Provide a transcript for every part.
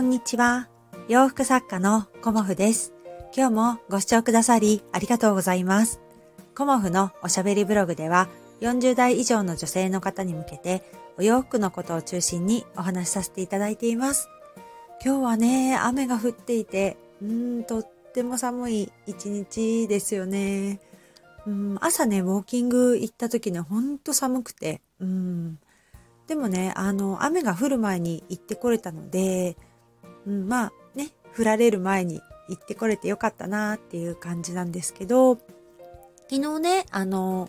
こんにちは。洋服作家のコモフです。今日もご視聴くださりありがとうございます。コモフのおしゃべりブログでは40代以上の女性の方に向けてお洋服のことを中心にお話しさせていただいています。今日はね、雨が降っていて、うーん、とっても寒い一日ですよね。うん、朝ね、ウォーキング行った時ね、ほんと寒くて、うん。でもね、あの、雨が降る前に行ってこれたので、うん、まあね、降られる前に行ってこれてよかったなっていう感じなんですけど、昨日ね、あの、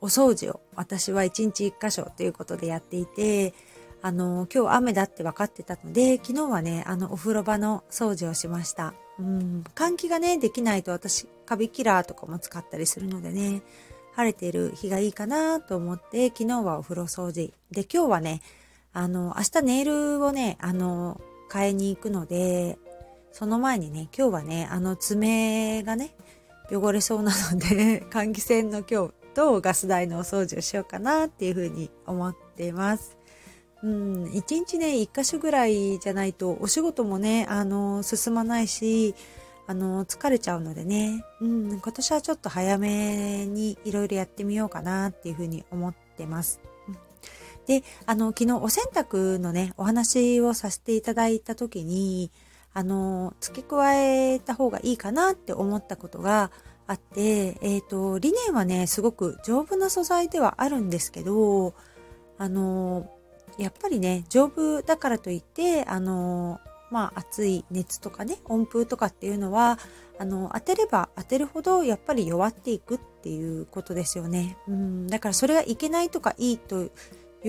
お掃除を私は1日1箇所ということでやっていて、あの、今日雨だって分かってたので、昨日はね、あの、お風呂場の掃除をしました。うん、換気がね、できないと私、カビキラーとかも使ったりするのでね、晴れてる日がいいかなと思って、昨日はお風呂掃除。で、今日はね、あの、明日ネイルをね、あの、買いに行くので、その前にね、今日はね、あの、爪がね、汚れそうなので、換気扇の今日とガス台のお掃除をしようかなっていうふうに思っています。うん、一日ね、一箇所ぐらいじゃないと、お仕事もね、あの、進まないし、あの、疲れちゃうのでね、うん、今年はちょっと早めにいろいろやってみようかなっていうふうに思ってます。で、あの、昨日お洗濯のね、お話をさせていただいた時に、あの、付け加えた方がいいかなって思ったことがあって、えっ、と、リネンはね、すごく丈夫な素材ではあるんですけど、あの、やっぱりね、丈夫だからといって、あの、まあ、暑い熱とかね、温風とかっていうのは、あの、当てれば当てるほど、やっぱり弱っていくっていうことですよね。うん、だからそれがいけないとかいいと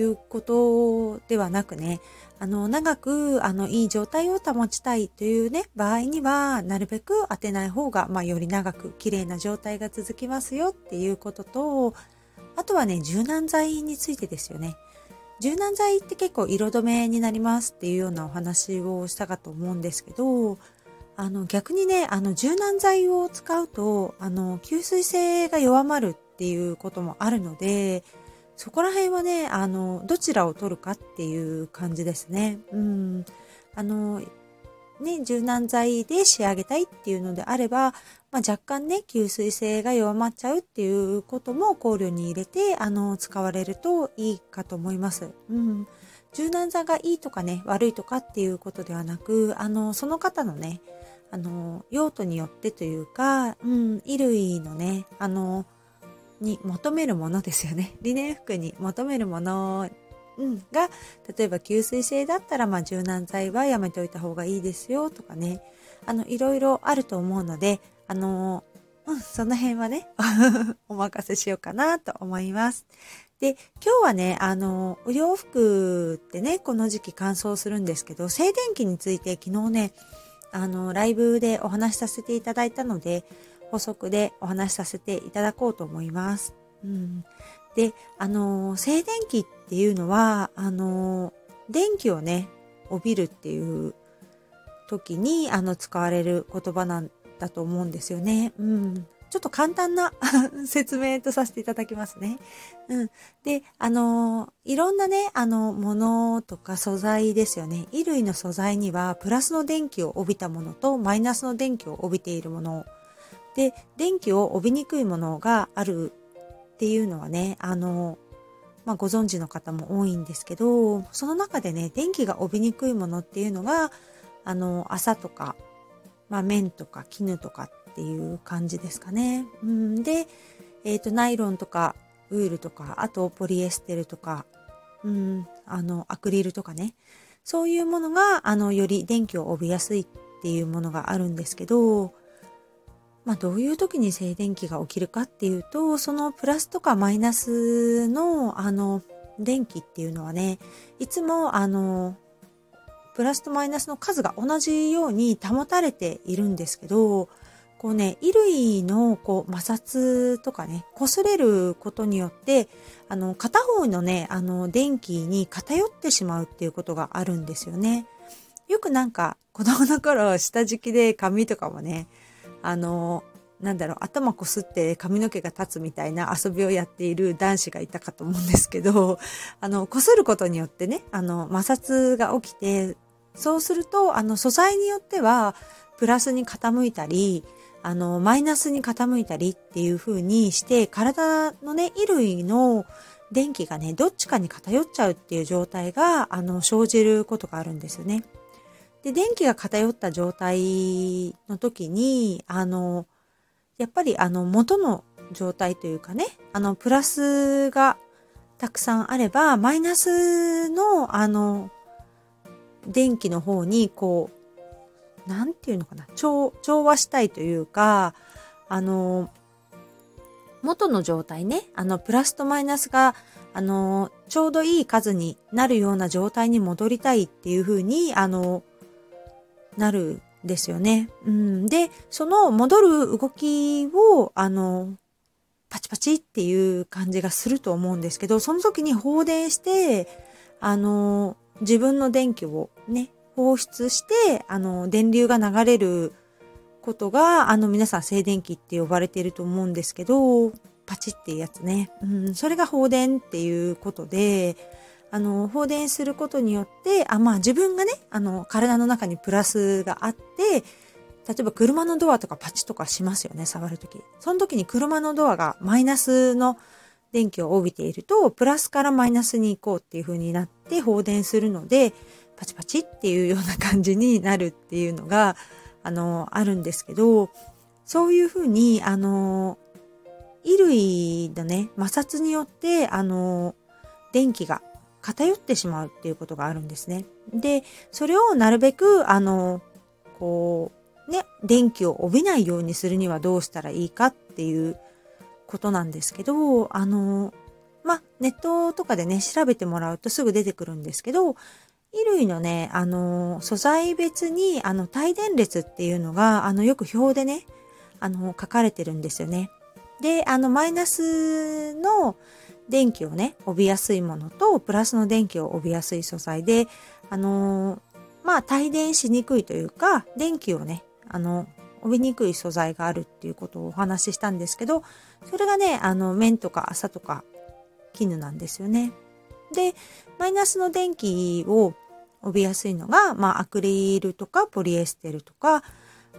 いうことではなくね、あの、長く、あの、いい状態を保ちたいというね、場合には、なるべく当てない方が、まあ、より長く綺麗な状態が続きますよっていうことと、あとはね、柔軟剤についてですよね。柔軟剤って結構色止めになりますっていうようなお話をしたかと思うんですけど、あの逆にね、あの柔軟剤を使うと、あの吸水性が弱まるっていうこともあるので、そこら辺はね、あの、どちらを取るかっていう感じですね。うん。あの、ね、柔軟剤で仕上げたいっていうのであれば、まあ、若干ね、吸水性が弱まっちゃうっていうことも考慮に入れて、あの、使われるといいかと思います。うん。柔軟剤がいいとかね、悪いとかっていうことではなく、あの、その方のね、あの、用途によってというか、うん、衣類のね、あの、に求めるものですよね。リネン服に求めるものうん、が、例えば吸水性だったら、まあ、柔軟剤はやめておいた方がいいですよとかね。あの、いろいろあると思うので、あの、うん、その辺はね、お任せしようかなと思います。で、今日はね、あの、お洋服ってね、この時期乾燥するんですけど、静電気について昨日ね、あの、ライブでお話しさせていただいたので、補足でお話しさせていただこうと思います。うん。で、あの、静電気っていうのは、あの、電気をね、帯びるっていう時に、あの、使われる言葉なんだと思うんですよね。うん。ちょっと簡単な 説明とさせていただきますね。うん。で、あの、いろんなね、あの、ものとか素材ですよね。衣類の素材には、プラスの電気を帯びたものと、マイナスの電気を帯びているもの。で、電気を帯びにくいものがあるっていうのはね、あの、まあ、ご存知の方も多いんですけど、その中でね、電気が帯びにくいものっていうのが、あの、麻とか、まあ、綿とか絹とかっていう感じですかね。うん、で、えっ、と、ナイロンとか、ウールとか、あとポリエステルとか、うん、あの、アクリルとかね。そういうものが、あの、より電気を帯びやすいっていうものがあるんですけど、まあ、どういう時に静電気が起きるかっていうと、そのプラスとかマイナスの、あの、電気っていうのはね、いつも、あの、プラスとマイナスの数が同じように保たれているんですけど、こうね、衣類のこう摩擦とかね、擦れることによって、あの、片方のね、あの、電気に偏ってしまうっていうことがあるんですよね。よくなんか、子供の頃、下敷きで髪とかもね、あの、なんだろう、頭こすって髪の毛が立つみたいな遊びをやっている男子がいたかと思うんですけど、あの、こすることによってね、あの、摩擦が起きて、そうすると、あの、素材によっては、プラスに傾いたり、あの、マイナスに傾いたりっていう風にして、体のね、衣類の電気がね、どっちかに偏っちゃうっていう状態が、あの、生じることがあるんですよね。で、電気が偏った状態の時に、あの、やっぱりあの、元の状態というかね、あの、プラスがたくさんあれば、マイナスの、あの、電気の方に、こう、なんていうのかな、調、調和したいというか、あの、元の状態ね、あの、プラスとマイナスが、あの、ちょうどいい数になるような状態に戻りたいっていうふうに、あの、なるんですよね。うん。で、その戻る動きを、あの、パチパチっていう感じがすると思うんですけど、その時に放電して、あの、自分の電気をね、放出して、あの、電流が流れることが、あの、皆さん静電気って呼ばれていると思うんですけど、パチっていうやつね。うん、それが放電っていうことで、あの、放電することによって、あ、まあ自分がね、あの、体の中にプラスがあって、例えば車のドアとかパチとかしますよね、触るとき。その時に車のドアがマイナスの電気を帯びていると、プラスからマイナスに行こうっていう風になって放電するので、パチパチっていうような感じになるっていうのが、あの、あるんですけど、そういう風に、あの、衣類のね、摩擦によって、あの、電気が偏ってしまうっていうことがあるんですね。で、それをなるべく、あの、こう、ね、電気を帯びないようにするにはどうしたらいいかっていうことなんですけど、あの、まネットとかでね、調べてもらうとすぐ出てくるんですけど、衣類のね、あの、素材別に、あの、帯電列っていうのが、あの、よく表でね、あの、書かれてるんですよね。で、あの、マイナスの電気をね、帯びやすいものと、プラスの電気を帯びやすい素材で、あのまあ、帯電しにくいというか、電気をね、あの、帯びにくい素材があるっていうことをお話ししたんですけど、それがね、あの、綿とか麻とか絹なんですよね。で、マイナスの電気を帯びやすいのが、まあ、アクリルとかポリエステルとか、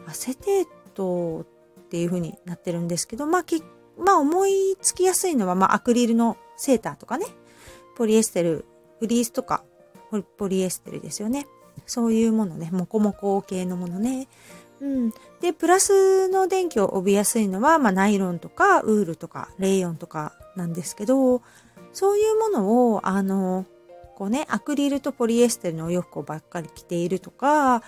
アセテートっていう風になってるんですけど、まあ、まあ、思いつきやすいのは、まあ、アクリルのセーターとかね、ポリエステル、フリースとか、ポリエステルですよね。そういうものね、モコモコ系のものね。うん。で、プラスの電気を帯びやすいのは、まあ、ナイロンとか、ウールとか、レイヨンとかなんですけど、そういうものを、あの、こうね、アクリルとポリエステルのお洋服をばっかり着ているとか、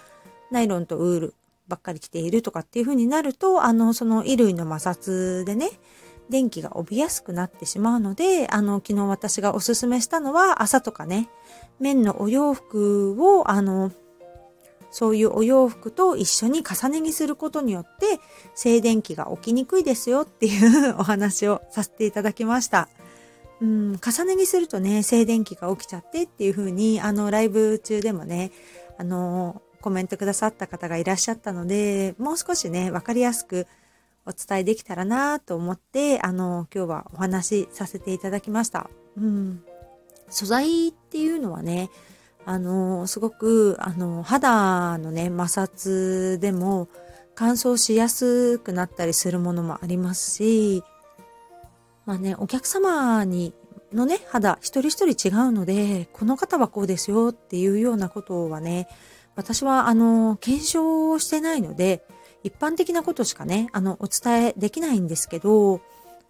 ナイロンとウールばっかり着ているとかっていう風になると、あの、その衣類の摩擦でね、電気が帯びやすくなってしまうので、あの、昨日私がおすすめしたのは、朝とかね、綿のお洋服を、あの、そういうお洋服と一緒に重ね着することによって、静電気が起きにくいですよっていうお話をさせていただきました。うん、重ね着するとね、静電気が起きちゃってっていう風に、あの、ライブ中でもね、あの、コメントくださった方がいらっしゃったので、もう少しね、わかりやすくお伝えできたらなと思って、あの、今日はお話しさせていただきました。うん。素材っていうのはね、あの、すごく、あの、肌のね、摩擦でも乾燥しやすくなったりするものもありますし、まあね、お客様に、のね、肌一人一人違うので、この方はこうですよっていうようなことはね、私は、あの、検証してないので、一般的なことしかね、あの、お伝えできないんですけど、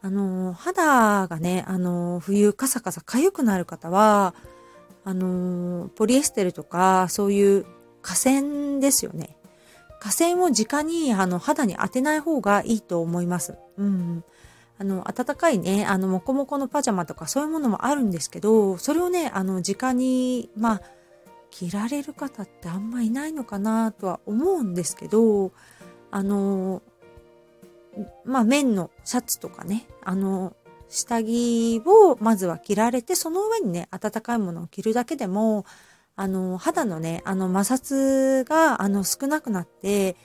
あの、肌がね、あの、冬カサカサ痒くなる方は、あの、ポリエステルとか、そういう河川ですよね。河川を直にあの肌に当てない方がいいと思います。うん。あの、暖かいね、あの、もこもこのパジャマとかそういうものもあるんですけど、それをね、あの、直に、まあ、着られる方ってあんまいないのかなとは思うんですけど、あの、まあ、綿のシャツとかね、あの、下着をまずは着られて、その上にね、暖かいものを着るだけでも、あの、肌のね、あの摩擦が、あの、少なくなって、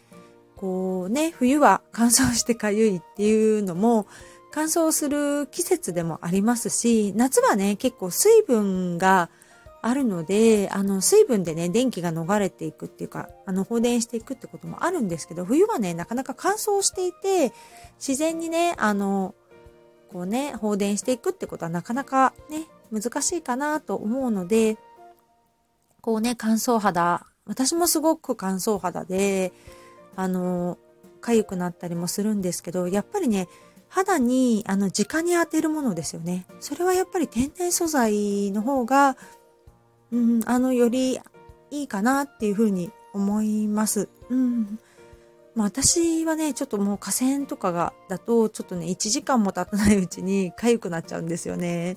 こうね、冬は乾燥してかゆいっていうのも、乾燥する季節でもありますし、夏はね、結構水分があるので、あの、水分でね、電気が逃れていくっていうか、あの、放電していくってこともあるんですけど、冬はね、なかなか乾燥していて、自然にね、あの、こうね、放電していくってことはなかなかね、難しいかなと思うので、こうね、乾燥肌、私もすごく乾燥肌で、あの、痒くなったりもするんですけど、やっぱりね、肌に、あの、直に当てるものですよね。それはやっぱり天然素材の方が、うん、あの、よりいいかなっていうふうに思います。うん。まあ私はね、ちょっともう河川とかが、だと、ちょっとね、1時間も経たないうちに痒くなっちゃうんですよね。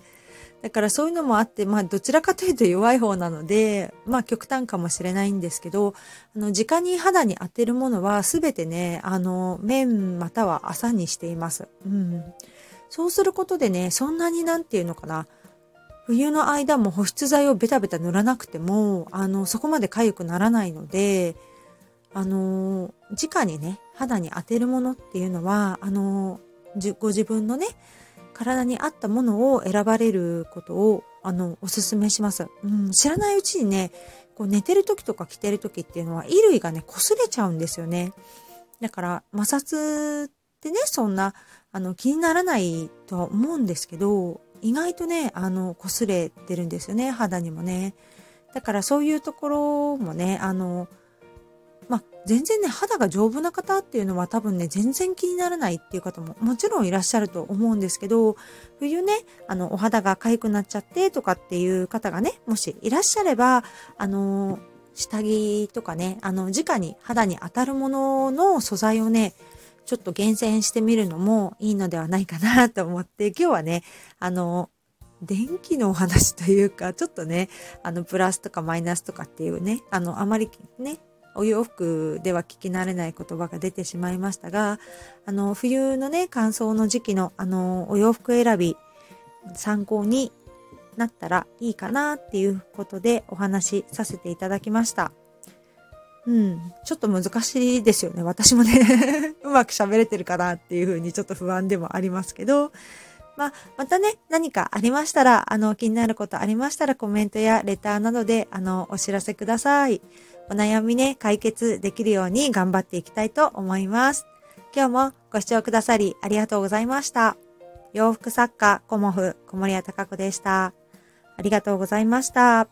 だからそういうのもあって、まあどちらかというと弱い方なので、まあ極端かもしれないんですけど、あの、直に肌に当てるものはすべてね、あの、面または朝にしています。うん。そうすることでね、そんなになんていうのかな、冬の間も保湿剤をベタベタ塗らなくても、あの、そこまで痒くならないので、あの、直にね、肌に当てるものっていうのは、あの、ご自分のね、体に合ったものを選ばれることを、あの、おすすめします。うん、知らないうちにね、こう寝てる時とか着てる時っていうのは、衣類がね、擦れちゃうんですよね。だから、摩擦ってね、そんな、あの、気にならないとは思うんですけど、意外とね、あの、擦れてるんですよね、肌にもね。だからそういうところもね、あの、まあ、全然ね、肌が丈夫な方っていうのは多分ね、全然気にならないっていう方ももちろんいらっしゃると思うんですけど、冬ね、あの、お肌が痒くなっちゃってとかっていう方がね、もしいらっしゃれば、あの、下着とかね、あの、直に肌に当たるものの素材をね、ちょっと厳選してみるのもいいのではないかなと思って、今日はね、あの、電気のお話というか、ちょっとね、あの、プラスとかマイナスとかっていうね、あの、あまりね、お洋服では聞き慣れない言葉が出てしまいましたが、あの、冬のね、乾燥の時期の、あの、お洋服選び、参考になったらいいかなっていうことでお話しさせていただきました。うん。ちょっと難しいですよね。私もね うまく喋れてるかなっていうふうにちょっと不安でもありますけど、まあ、またね、何かありましたら、あの、気になることありましたらコメントやレターなどで、あの、お知らせください。お悩みね、解決できるように頑張っていきたいと思います。今日もご視聴くださりありがとうございました。洋服作家、コモフ、小森屋隆子でした。ありがとうございました。